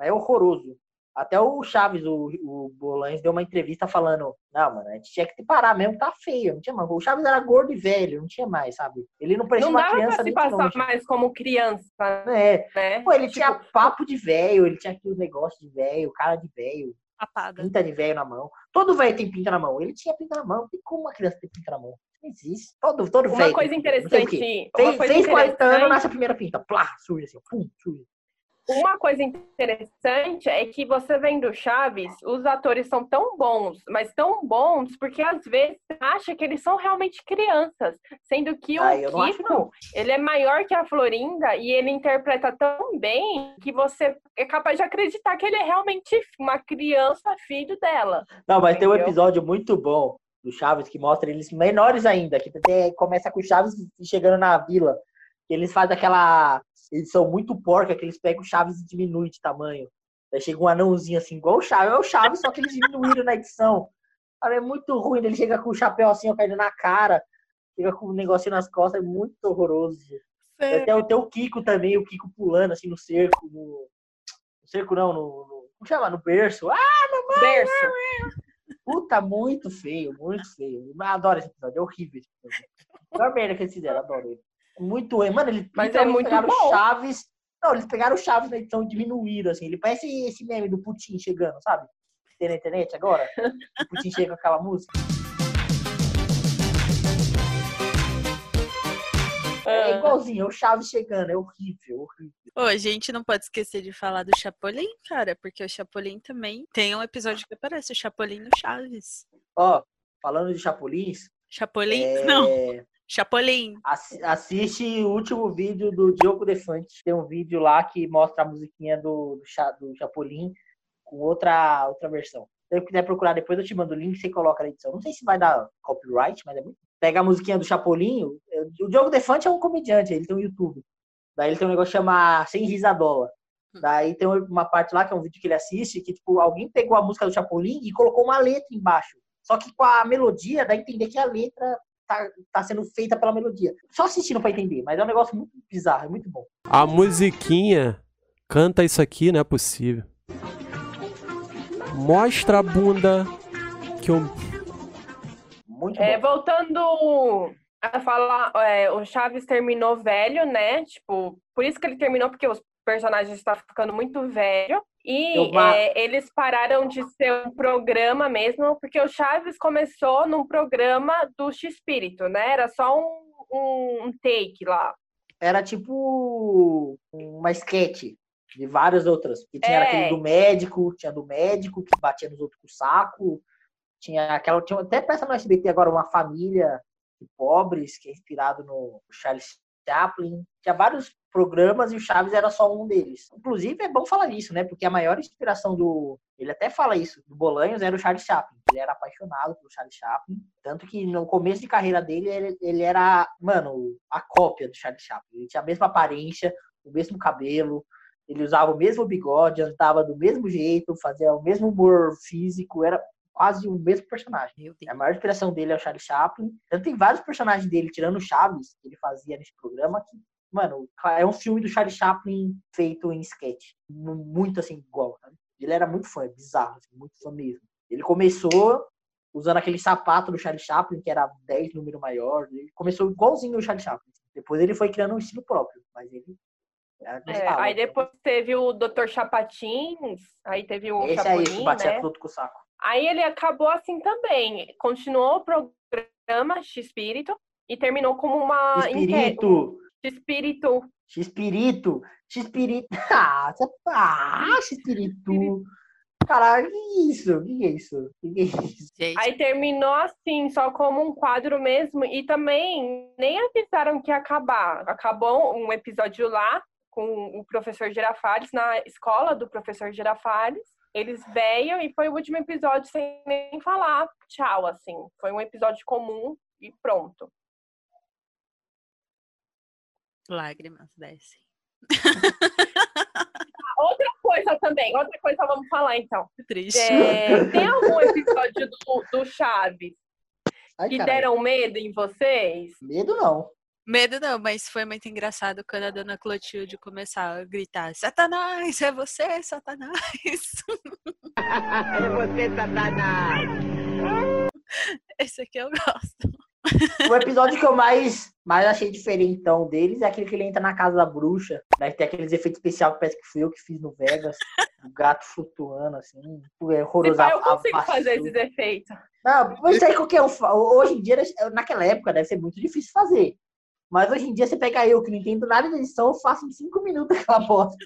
S2: É horroroso. Até o Chaves, o, o Bolães, deu uma entrevista falando: Não, mano, a gente tinha que parar mesmo, tá feio. Não tinha mais. O Chaves era gordo e velho, não tinha mais, sabe? Ele não parecia
S1: Não
S2: uma
S1: dava
S2: criança
S1: pra se passar
S2: longe.
S1: mais como criança,
S2: É.
S1: né?
S2: Pô, ele
S1: Tipo,
S2: tinha papo de velho, ele tinha aqueles negócios de velho, cara de velho,
S3: Papada.
S2: pinta de velho na mão. Todo velho tem pinta na mão. Ele tinha pinta na mão. E como uma criança tem pinta na mão? Não existe. Todo, todo velho.
S1: Uma
S2: tem
S1: coisa
S2: pinta, não sei o quê.
S1: interessante. Uma
S2: Fez,
S1: coisa
S2: fez 40 anos, nasce a primeira pinta. Plá, surge assim, pum, surge.
S1: Uma coisa interessante é que você vendo Chaves, os atores são tão bons, mas tão bons porque às vezes você acha que eles são realmente crianças, sendo que
S2: Ah,
S1: o
S2: acho, não.
S1: Kiko, ele é maior que a Florinda e ele interpreta tão bem que você é capaz de acreditar que ele é realmente uma criança, filho dela.
S2: Não, mas tem um
S1: Entendeu?
S2: episódio muito bom do Chaves que mostra eles menores ainda, que começa com o Chaves chegando na vila. Que eles fazem aquela edição muito porca, que eles pegam o Chaves e diminuem de tamanho. Aí chega um anãozinho assim, igual o Chaves. É o Chaves, só que eles diminuíram na edição. Cara, é muito ruim. Ele chega com o chapéu assim, ó, caindo na cara. Chega com um negocinho nas costas, é muito horroroso.
S3: É.
S2: Até o teu Kiko também, o Kiko pulando assim no cerco. No, no cerco não, no, no. Como chama? No berço. Ah,
S1: Berço.
S2: Puta, muito feio, muito feio. Eu adoro esse episódio, é horrível esse episódio. Melhor merda que eles fizeram, adoro ele. Muito ruim. Mano, eles
S1: Mas é muito
S2: pegaram
S1: bom.
S2: Chaves. Não, eles pegaram o Chaves na edição e diminuíram, assim. Ele parece esse meme do Putin chegando, sabe? Tem na internet agora? O Putin chega com aquela música. É
S1: Ah.
S2: igualzinho, é o Chaves chegando, é horrível, horrível.
S3: Ô, a gente não pode esquecer de falar do Chapolin, cara, porque o Chapolin também tem um episódio que aparece o Chapolin no Chaves.
S2: Ó, falando de Chapulins,
S3: Chapolin?
S2: é,
S3: Não, Chapolin.
S2: assi- assiste o último vídeo do Diogo Defante. Tem um vídeo lá que mostra a musiquinha do, do, Cha- do Chapolin com outra, outra versão. Se você quiser procurar depois, eu te mando o link e você coloca na edição. Não sei se vai dar copyright, mas é muito. Pega a musiquinha do Chapolin. O Diogo Defante é um comediante, ele tem um YouTube. Daí ele tem um negócio que chama Sem Risadola. Daí tem uma parte lá que é um vídeo que ele assiste, que tipo, alguém pegou a música do Chapolin e colocou uma letra embaixo. Só que com a melodia, dá a entender que a letra tá, tá sendo feita pela melodia. Só assistindo pra entender, mas é um negócio muito bizarro, é muito bom.
S11: A musiquinha canta isso aqui, não é possível. Mostra a bunda que eu.
S2: Muito
S1: É,
S2: bom.
S1: voltando a falar, é, o Chaves terminou velho, né? Tipo, por isso que ele terminou, porque os personagens estão ficando muito velho. E
S2: Eu ma-
S1: é, eles pararam de ser um programa mesmo, porque o Chaves começou num programa do X-Espírito, né? Era só um, um, take lá.
S2: Era tipo uma sketch de várias outras. Que tinha
S1: É.
S2: aquele do médico, tinha do médico que batia nos outros com o saco. Tinha aquela. Tinha até peça no SBT agora, uma família de pobres, que é inspirado no Charles Chaplin. Tinha vários programas e o Chaves era só um deles. Inclusive, é bom falar isso, né? Porque a maior inspiração do. Ele até fala isso, do Bolanhos era o Charles Chaplin. Ele era apaixonado pelo Charles Chaplin. Tanto que no começo de carreira dele, ele, ele era, mano, a cópia do Charles Chaplin. Ele tinha a mesma aparência, o mesmo cabelo, ele usava o mesmo bigode, andava do mesmo jeito, fazia o mesmo humor físico, era quase o mesmo personagem. A maior inspiração dele é o Charles Chaplin. Tanto tem vários personagens dele, tirando o Chaves, que ele fazia nesse programa, que, mano, é um filme do Charles Chaplin feito em sketch. Mu- Muito assim, igual, sabe? Ele era muito fã, bizarro, assim, muito fã mesmo. Ele começou usando aquele sapato do Charles Chaplin, que era 10 número maior. Ele começou igualzinho o Charles Chaplin. Depois ele foi criando um estilo próprio, mas ele
S1: É, aí depois teve o Dr. Chapatins, aí teve o
S2: Esse aí, que
S1: Chapolin,
S2: batia
S1: né?
S2: tudo com o saco.
S1: Aí ele acabou assim também. Continuou o programa X-Espírito e terminou como uma...
S2: Espírito.
S1: X-Espírito.
S2: X-Espírito. X-Espírito. Ah, você- ah, X-Espírito. Caralho, que isso? Que é isso? Que é isso?
S1: Aí terminou assim, só como um quadro mesmo. E também nem avisaram que ia acabar. Acabou um episódio lá com o professor Girafales, na escola do professor Girafales. Eles veio e foi o último episódio sem nem falar tchau, assim. Foi um episódio comum e pronto.
S3: Lágrimas descem.
S1: Outra coisa também, outra coisa vamos falar então.
S3: Triste.
S1: É, tem algum episódio do, do Chaves
S2: Ai,
S1: que
S2: caralho.
S1: deram medo em vocês?
S2: Medo não.
S3: Medo não, mas foi muito engraçado quando a dona Clotilde começar a gritar: Satanás, é você, Satanás!
S6: É você, Satanás!
S3: Esse aqui eu gosto.
S2: O episódio que eu mais, mais achei diferentão deles é aquele que ele entra na casa da bruxa. Daí tem aqueles efeitos especiais que parece que fui eu que fiz no Vegas. O gato flutuando, assim. É horroroso.
S1: Eu
S2: a- a
S1: consigo fazer esses efeitos.
S2: Não, mas isso aí qualquer um. fa- Hoje em dia, naquela época, deve ser muito difícil fazer. Mas hoje em dia, você pega eu, que não entendo nada de edição, eu faço em cinco minutos aquela bosta.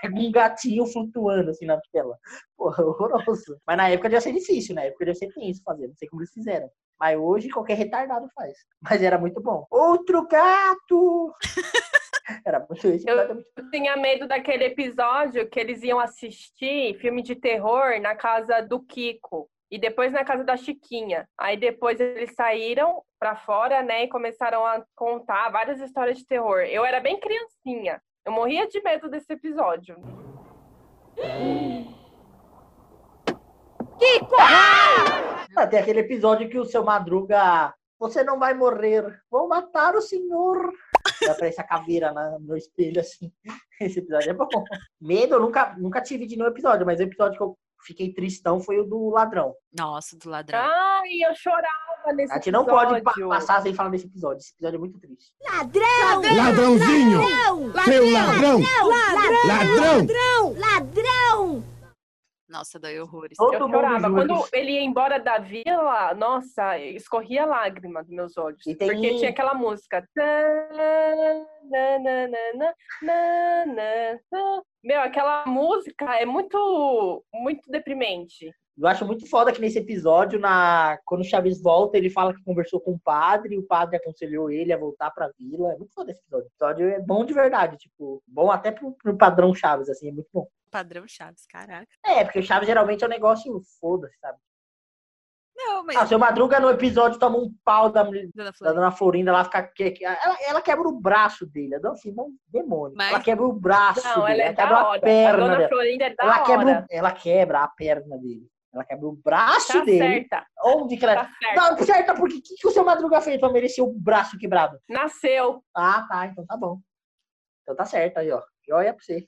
S2: Pega um gatinho flutuando assim na tela. Porra, horroroso. Mas na época devia ser difícil, na época devia ser tenso fazer. Não sei como eles fizeram. Mas hoje qualquer retardado faz. Mas era muito bom. Outro gato! Era muito esse episódio é
S1: Eu tinha medo daquele episódio que eles iam assistir filme de terror na casa do Kiko. E depois na casa da Chiquinha. Aí depois eles saíram pra fora, né, e começaram a contar várias histórias de terror. Eu era bem criancinha. Eu morria de medo desse episódio.
S2: Ah, tem aquele episódio que o seu Madruga. Você não vai morrer. Vou matar o senhor. E aparece a caveira na- no espelho, assim. Esse episódio é bom. Medo eu nunca, nunca tive de nenhum episódio, mas o episódio que eu fiquei tristão foi o do ladrão.
S3: Nossa, do ladrão.
S1: Ai, eu chorava nesse
S2: A gente não pode pa-
S1: episódio.
S2: passar sem falar desse episódio. Esse episódio é muito triste.
S6: Ladrão!
S5: Ladrãozinho! Seu ladrão!
S6: Ladrão!
S5: Ladrão!
S6: Ladrão! Ladrão!
S3: Nossa, dói horrores.
S2: Todo
S1: Eu chorava. Quando ele ia embora da vila, nossa, escorria lágrima dos meus olhos.
S2: Tem-
S1: Porque tinha aquela música. Meu, aquela música é muito, muito deprimente.
S2: Eu acho muito foda que nesse episódio, na... quando o Chaves volta, ele fala que conversou com o padre, e o padre aconselhou ele a voltar pra vila. É muito foda esse episódio. O episódio é bom de verdade, tipo, bom até pro, pro padrão Chaves, assim, é muito bom.
S3: Padrão Chaves, caraca.
S2: É, porque o Chaves geralmente é um negócio foda-se, sabe?
S3: Não, mas.
S2: Ah, seu Madruga no episódio toma um pau da,
S3: Dona
S2: da
S3: Florinda.
S2: Dona Florinda, ela fica. Ela, ela quebra o braço dele. A Dona Florinda é um demônio.
S3: Mas-
S2: Ela quebra o braço
S1: Não,
S2: dele.
S1: ela é
S2: quebra
S1: da
S2: a
S1: hora. A
S2: perna
S1: dona
S2: dela.
S1: Florinda é da
S2: Ela quebra,
S1: hora.
S2: o- ela quebra a perna dele. Ela quebra o braço
S1: Tá
S2: dele.
S1: certa,
S2: Onde que ela.
S1: tá certa.
S2: Não, certa, porque o que, que o seu Madruga fez pra merecer o braço quebrado?
S1: Nasceu.
S2: Ah, tá, então tá bom. Então tá certo aí, ó. Joia pra você.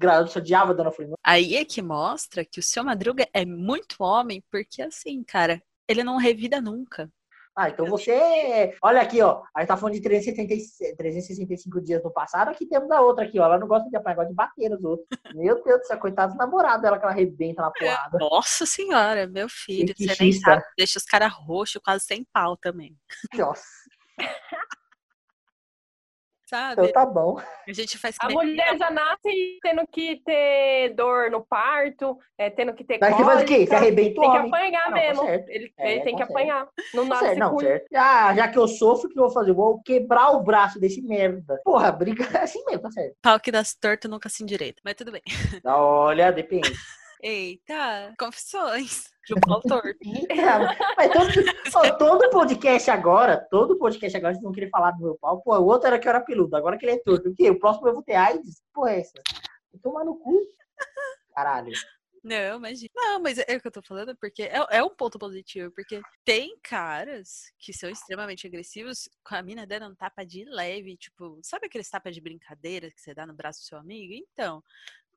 S2: Você odiava a Dona Florinda.
S3: Aí é que mostra que o seu Madruga é muito homem, porque assim, cara, ele não revida nunca.
S2: Ah, então você. Olha aqui, ó. A gente tá falando de 366 365 dias no passado. Aqui temos a outra aqui, ó. Ela não gosta de apanhar, gosta de bater nos outros. Meu Deus do céu, coitado do namorado dela que ela arrebenta na porrada.
S3: Nossa senhora, meu filho, você nem sabe. Deixa os caras roxos, quase sem pau também.
S2: Nossa,
S3: Sabe?
S2: então tá bom.
S3: A gente faz
S1: A mulher já nasce tendo que ter dor no parto, é, tendo que ter
S2: Mas você faz o quê? Você
S1: cólica.
S2: arrebenta o
S1: Tem que
S2: homem.
S1: apanhar
S2: Não, tá
S1: mesmo. Ele,
S2: É,
S1: ele tem
S2: tá
S1: que
S2: certo.
S1: apanhar. Não
S2: Tá
S1: nasce
S2: certo, não, certo. Ah, já que eu sofro, o que eu vou fazer? Eu vou quebrar o braço desse merda. Porra, briga é assim mesmo, tá certo.
S3: Pau que dá torto nunca se endireita. Mas tudo bem.
S2: Olha, depende.
S3: Eita, confissões de um
S2: mas todo, todo podcast agora, todo podcast agora, vocês vão querer falar do meu pau. Pô, o outro era que eu era peludo, agora que ele é torto. O quê? O próximo eu vou ter AIDS? Porra, é essa? Vou tomar no cu. Caralho.
S3: Não, imagina. Não, mas é o que eu tô falando, porque é, é um ponto positivo, porque tem caras que são extremamente agressivos com a mina dando um tapa de leve, tipo, sabe aqueles tapas de brincadeira que você dá no braço do seu amigo? Então,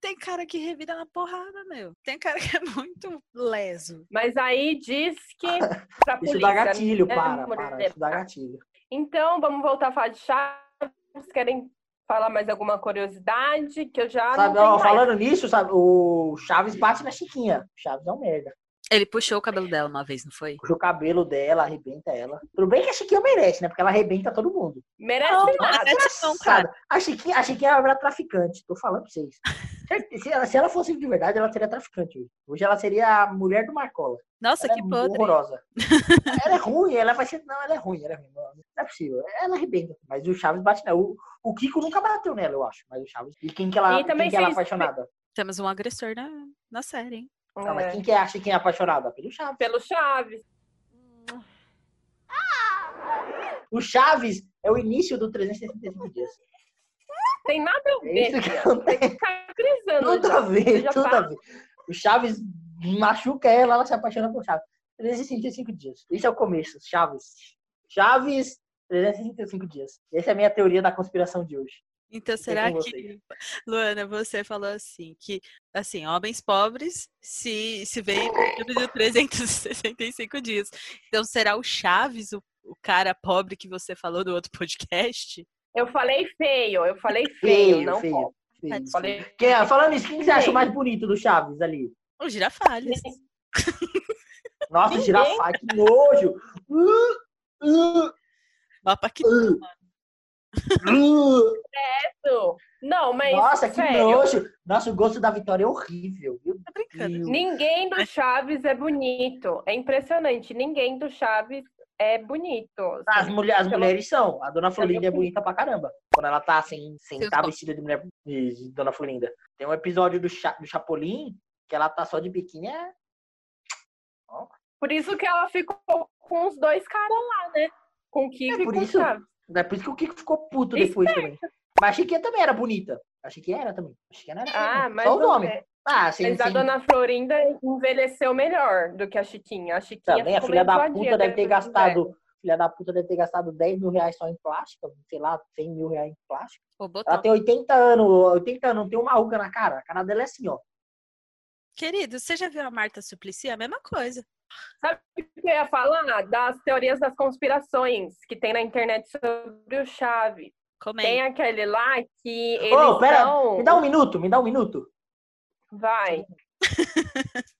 S3: tem cara que revira na porrada, meu. Tem cara que é muito leso.
S1: Mas aí diz que pra
S2: Isso
S1: polícia.
S2: dá gatilho,
S1: né,
S2: para, para. Isso dá gatilho.
S1: Então, vamos voltar a falar de Chaves. Querem Fala mais alguma curiosidade que eu já
S2: Sabe,
S1: não tenho
S2: ó,
S1: mais.
S2: falando nisso, sabe, o Chaves bate na Chiquinha. O Chaves é um merda.
S3: Ele puxou o cabelo dela uma vez, não foi?
S2: Puxa o cabelo dela, arrebenta ela. Tudo bem que a Chiquinha merece, né? Porque ela arrebenta todo mundo.
S1: Merece
S3: Não, não
S1: nada.
S3: merece não, cara.
S2: A Chiquinha, a Chiquinha vai virar traficante. Tô falando pra vocês. Se ela, se ela fosse de verdade, ela seria traficante hoje. Ela seria a mulher do Marcola.
S3: Nossa,
S2: Ela
S3: que
S2: é
S3: podre.
S2: horrorosa. ela é ruim, ela vai ser. Não, ela é ruim, ela é ruim. Não, não é possível. Ela arrebenta. Mas o Chaves bate nela. O, o Kiko nunca bateu nela, eu acho. Mas o Chaves. E quem que ela,
S1: E
S2: quem que ela é apaixonada?
S3: Temos um agressor na, na série, hein?
S2: Não, mas
S1: É,
S2: quem que é a Chiquinha apaixonada? Pelo Chaves.
S1: Pelo Chaves.
S2: O Chaves é o início do 365 dias.
S1: Tem nada a ver.
S2: isso que acontece.
S1: Tem que ficar frisando.
S2: Tudo
S1: já.
S2: a ver, tudo
S1: tá-
S2: a ver. O Chaves machuca ela, ela se apaixona por Chaves. 365 dias. Esse é o começo, Chaves. Chaves, 365 dias. Essa é a minha teoria da conspiração de hoje.
S3: Então, será que, Luana, você falou assim, que, assim, homens pobres se, se veem no período de 365 dias. Então, será o Chaves, o, o cara pobre que você falou no outro podcast?
S1: Eu falei feio, eu falei feio,
S2: Feio,
S1: não
S2: feio.
S1: Falei
S2: Quem, é? falando isso, quem que você acha mais bonito do Chaves ali?
S3: O Girafales.
S2: Nossa,
S1: Ninguém.
S2: girafá, que nojo! Uh, uh,
S3: Paquitão,
S2: uh,
S1: isso. Não, mas
S2: Nossa, que
S1: sério,
S2: nojo! Nossa, o gosto da Vitória é horrível. Meu
S3: Tá brincando.
S2: Deus.
S1: ninguém do Chaves é bonito. É impressionante. Ninguém do Chaves é bonito.
S2: As,
S1: assim.
S2: mulher, as mulheres são. A Dona Florinda é bonita pra caramba. Quando ela tá sem, sem
S3: Seus
S2: tá vestida de mulher de, Dona Florinda. Tem um episódio do, Cha, do Chapolin que ela tá só de biquíni. É...
S1: Por isso que ela ficou com os dois caras lá, né? Com o Kiko
S2: É
S1: e
S2: por
S1: com o
S2: isso.
S1: Chaves.
S2: é por isso que o Kiko ficou puto depois também. Mas a Chiquinha também era bonita. A Chiquinha era também. A Chiquinha não era
S1: Ah, mas
S2: Só o nome.
S1: é.
S2: Ah, sem,
S1: Mas a
S2: sem...
S1: Dona Florinda envelheceu melhor do que a Chiquinha. A Chiquinha
S2: Também a filha da puta deve ter gastado. Filha da puta deve ter gastado 10 mil reais só em plástica, sei lá, 100 mil reais em plástico. Ela tem 80 anos, 80 anos, não tem uma ruga na cara. A cara dela é assim, ó.
S3: Querido, você já viu a Marta Suplicy? É a mesma coisa.
S1: Sabe o que eu ia falar? Das teorias das conspirações que tem na internet sobre o Chaves.
S3: Comenta.
S1: Tem aquele lá que eles
S2: Ô, pera,
S1: são...
S2: me dá um minuto, me dá um minuto.
S1: Vai.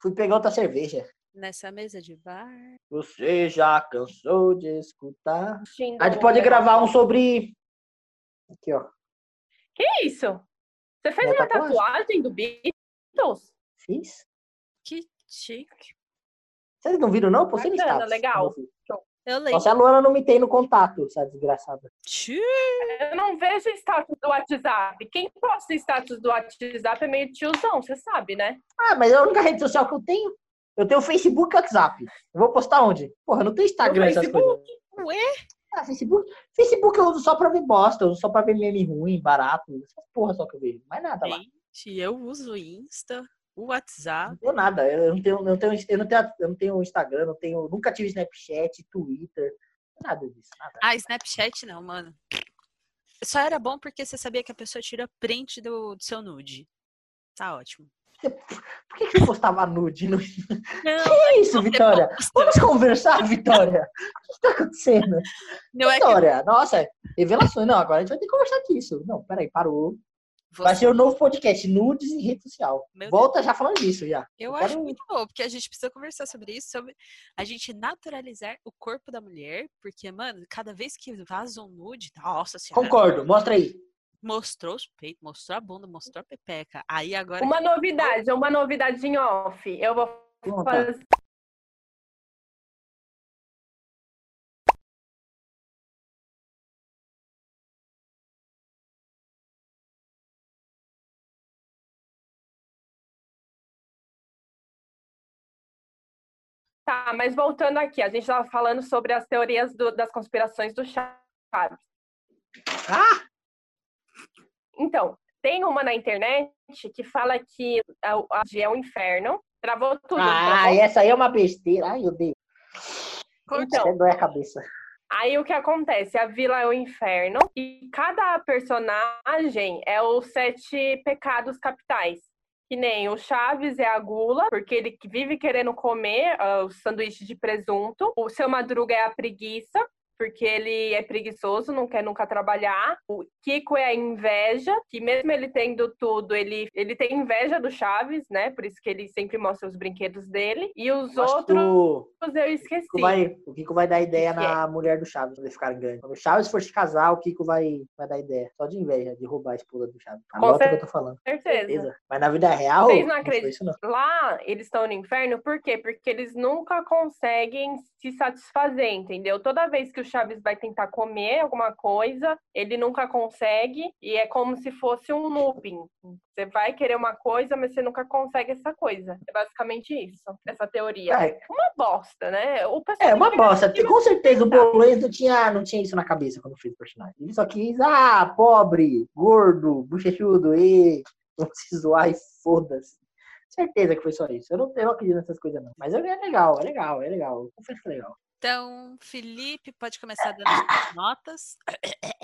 S2: Fui pegar outra cerveja.
S3: Nessa mesa de bar.
S2: Você já cansou de escutar? A gente pode gravar um sobre. Aqui, ó.
S1: Que isso? Você fez
S2: Minha
S1: uma
S2: tatuagem?
S1: tatuagem do Beatles?
S2: Fiz?
S3: Que chique.
S2: Vocês não viram, não? Postei no status.
S1: legal.
S2: eu.
S3: Eu leio.
S2: Nossa, a Luana não me tem no contato, essa desgraçada.
S1: Eu não vejo status do WhatsApp. Quem posta status do WhatsApp é meio tiozão, você sabe, né?
S2: Ah, mas é a única rede social que eu tenho. Eu tenho Facebook e WhatsApp. Eu vou postar onde? Porra, não tem Instagram,
S1: No
S2: essas
S1: Facebook?
S2: coisas.
S3: Ué?
S2: Ah, Facebook. Facebook eu uso só pra ver bosta, eu uso só pra ver meme ruim, barato. Essas porra só que eu vejo. Mais nada lá.
S3: Gente, eu uso o Insta, o WhatsApp.
S2: Não tenho nada. Eu não tenho, não tenho, eu não tenho, eu não tenho Instagram, não tenho, nunca tive Snapchat, Twitter, nada disso, nada.
S3: Ah, Snapchat não, mano. Só era bom porque você sabia que a pessoa tira print do, do seu nude. Tá ótimo.
S2: Por que, que você postava nude? No...
S3: Não,
S2: Que é isso, Vitória? Vamos conversar, Vitória? O que tá acontecendo?
S3: não é que
S2: Vitória, nossa, revelações. Não, agora a gente vai ter que conversar disso. Não, peraí, parou. Vai
S3: você-
S2: ser o novo podcast, nudes em rede social.
S3: Meu
S2: Volta já falando disso, já.
S3: Eu
S2: Eu
S3: acho
S2: quero-
S3: muito bom, porque a gente precisa conversar sobre isso, sobre a gente naturalizar o corpo da mulher, porque, mano, cada vez que vaza um nude, nossa senhora,
S2: Concordo, mostra aí.
S3: mostrou os peitos, mostrou a bunda, mostrou a pepeca. Aí agora.
S1: Uma novidade, uma novidade em off. Eu vou fazer. Tá, mas voltando aqui, a gente estava falando sobre as teorias do- das conspirações do Chaves.
S2: Ah!
S1: Então, tem uma na internet que fala que a, a é o inferno. Travou tudo. não
S2: Ah,
S1: travou?
S2: essa aí é uma besteira. Ai, meu Deus.
S1: Então,
S2: Até dói a cabeça.
S1: Aí o que acontece? A vila é o inferno e cada personagem é os sete pecados capitais. Que nem o Chaves é a gula, porque ele vive querendo comer ah, o sanduíche de presunto. O seu Madruga é a preguiça, porque ele é preguiçoso, não quer nunca trabalhar. O Kiko é a inveja, que mesmo ele tendo tudo, ele, ele tem inveja do Chaves, né? Por isso que ele sempre mostra os brinquedos dele. E os
S2: acho
S1: outros
S2: o-
S1: eu esqueci.
S2: Kiko vai, o Kiko vai dar ideia
S1: Que que é?
S2: na mulher do Chaves, quando eles ficarem grandes. Quando o Chaves for se casar, o Kiko vai, vai dar ideia. Só de inveja, de roubar a esposa do Chaves.
S1: Com
S2: Anota o que eu tô falando.
S1: certeza.
S2: Mas na vida real,
S1: Vocês não acreditam?
S2: não.
S1: Lá, eles estão no inferno, por quê? Porque eles nunca conseguem se satisfazer, entendeu? Toda vez que o Chaves vai tentar comer alguma coisa, ele nunca consegue, e é como se fosse um looping. Você vai querer uma coisa, mas você nunca consegue essa coisa. É basicamente isso, essa teoria.
S2: É.
S1: Uma bosta, né? O
S2: É, uma bosta. Com certeza o Bolonês não tinha, não tinha isso na cabeça quando fez o personagem. Ele só quis, ah, pobre, gordo, bochechudo, e vamos se zoar e foda-se. Certeza que foi só isso. Eu não, eu não acredito nessas coisas, não. Mas é legal, é legal, é legal. Eu confesso que é legal.
S3: Então, Felipe, pode começar dando as notas.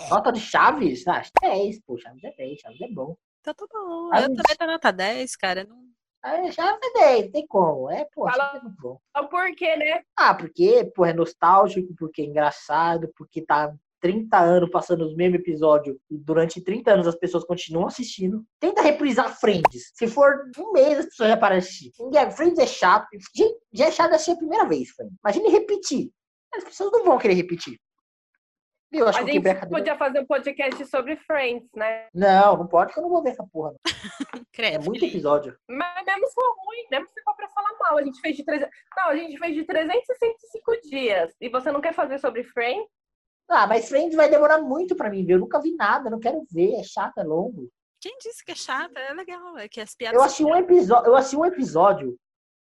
S2: Nota de Chaves? Ah, 10, pô, Chaves é 10, Chaves é bom.
S3: Então tá bom.
S2: Ah,
S3: Eu também tô nota 10, cara. Não...
S2: Ah, Chaves é 10, tem como. É, pô,
S1: Fala-
S2: Chaves é muito bom.
S1: O porquê, né?
S2: Ah, porque, pô, é nostálgico, porque é engraçado, porque tá 30 anos passando os mesmos episódios e durante 30 anos as pessoas continuam assistindo. Tenta reprisar Friends. Se for um mês, as pessoas já param de assistir. Friends é chato. Já- Já é chato assistir a primeira vez, Friends. Imagine repetir. As pessoas não vão querer repetir. Viu? Acho
S1: A
S2: que eu
S1: gente
S2: a cadeira.
S1: podia fazer um podcast sobre Friends, né?
S2: Não, não pode, que eu não vou ver essa porra. É muito episódio.
S1: Mas mesmo se for ruim, mesmo se for pra falar mal, a gente fez de 300... Não, a gente fez de 365 dias. E você não quer fazer sobre Friends?
S2: Ah, mas Friends vai demorar muito pra mim ver. Eu nunca vi nada, não quero ver. É chato, é longo.
S3: Quem disse que é chata? É legal. É que as piadas.
S2: Eu assisti um episódio, eu assisti um episódio,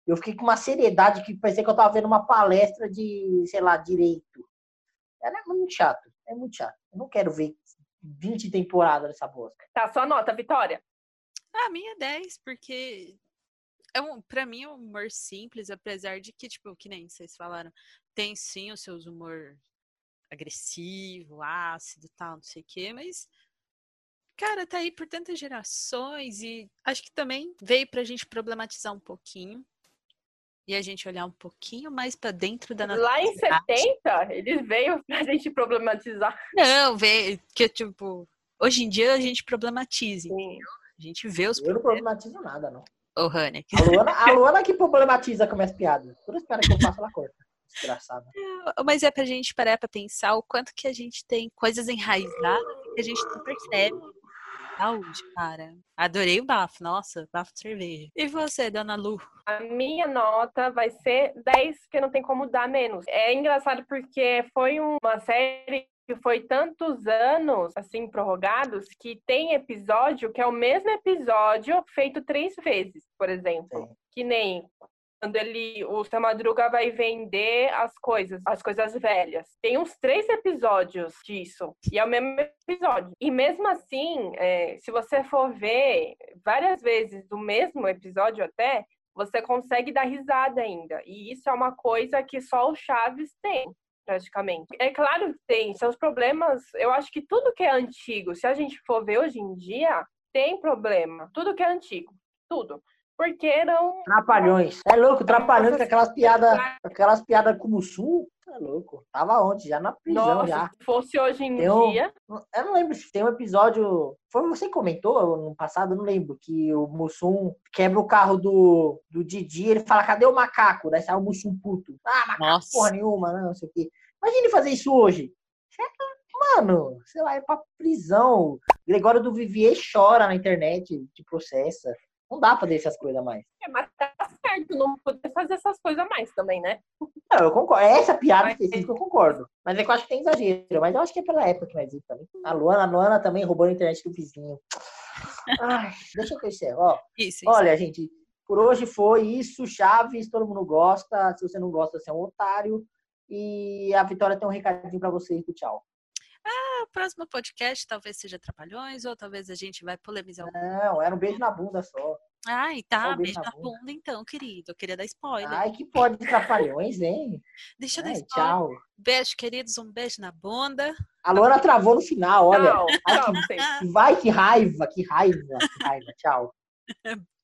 S2: eu fiquei com uma seriedade que parecia que eu tava vendo uma palestra de, sei lá, direito. Era muito chato, é muito chato. Eu não quero ver 20 temporadas dessa bosta.
S1: Tá, sua nota, Vitória.
S3: Ah, a minha é 10, porque é um, pra mim é um humor simples, apesar de que, tipo, que nem vocês falaram, tem sim os seus humor agressivo, ácido e tal, não sei o quê, mas, cara, tá aí por tantas gerações e acho que também veio pra gente problematizar um pouquinho e a gente olhar um pouquinho mais pra dentro da
S1: Lá em
S3: natureza.
S1: 70, ele veio pra gente problematizar.
S3: Não, veio, que tipo, hoje em dia a gente problematiza, entendeu? A gente vê os
S2: Eu não problematizo nada, não.
S3: Ô, Hanek.
S2: A Luana, a Luana que problematiza com minhas piadas. Toda espera que eu faça, ela corta. Desgraçada.
S3: Mas é pra gente parar pra pensar o quanto que a gente tem coisas enraizadas que a gente não percebe. Saúde, cara. Adorei o bafo, nossa, bafo de cerveja. E você, dona Lu?
S1: A minha nota vai ser 10, porque não tem como dar menos. É engraçado porque foi uma série que foi tantos anos, assim, prorrogados, que tem episódio que é o mesmo episódio feito três vezes, por exemplo. Que nem quando ele, o seu Madruga vai vender as coisas, as coisas velhas. Tem uns três episódios disso, e é o mesmo episódio. E mesmo assim, é, se você for ver várias vezes do mesmo episódio até, você consegue dar risada ainda. E isso é uma coisa que só o Chaves tem, praticamente. É claro que tem seus problemas. Eu acho que tudo que é antigo, se a gente for ver hoje em dia, tem problema. Tudo que é antigo. Tudo. Porque não.
S2: Trapalhões. É louco, trapalhões com aquelas piadas, aquelas piadas como sul. É louco. Tava ontem, já na prisão
S1: Nossa,
S2: já.
S1: se fosse hoje em
S2: Tem um-
S1: dia.
S2: Eu não lembro se tem um episódio. Foi você que comentou no passado, eu não lembro. Que o Mussum quebra o carro do, do Didi. Ele fala: cadê o macaco? Daí sai o Mussum puto. Ah, macaco
S3: Nossa.
S2: porra nenhuma, não, não sei o quê. Imagine fazer isso hoje. Mano, sei lá, é pra prisão. Gregório do Vivier chora na internet, te processa. Não dá pra fazer essas coisas mais.
S1: É, mas tá certo, não poder fazer essas coisas mais também, né?
S2: Não, eu concordo. Essa piada específica eu concordo. Mas é que eu acho que tem exagero. Mas eu acho que é pela época que nós vimos também. A Luana, a Luana também roubando a internet do vizinho. Ai, deixa eu crescer. Ó,
S3: Isso, isso.
S2: olha, gente, por hoje foi isso. Chaves, todo mundo gosta. Se você não gosta, você é um otário. E a Vitória tem um recadinho pra vocês do tchau.
S3: Ah, o próximo podcast talvez seja Trapalhões, ou talvez a gente vai polemizar
S2: Não, era um beijo na bunda só.
S3: Ai, tá,
S2: um beijo
S3: beijo
S2: na
S3: na
S2: bunda.
S3: bunda então, querido. Eu queria dar spoiler.
S2: Ai, que pode de trapalhões, hein?
S3: Deixa eu dar spoiler.
S2: tchau.
S3: Beijo, queridos. Um beijo na bunda.
S2: A Luana travou no final, olha.
S1: Tchau,
S2: Ai,
S1: tchau,
S2: que-. Vai, que raiva, que raiva, que raiva. Tchau.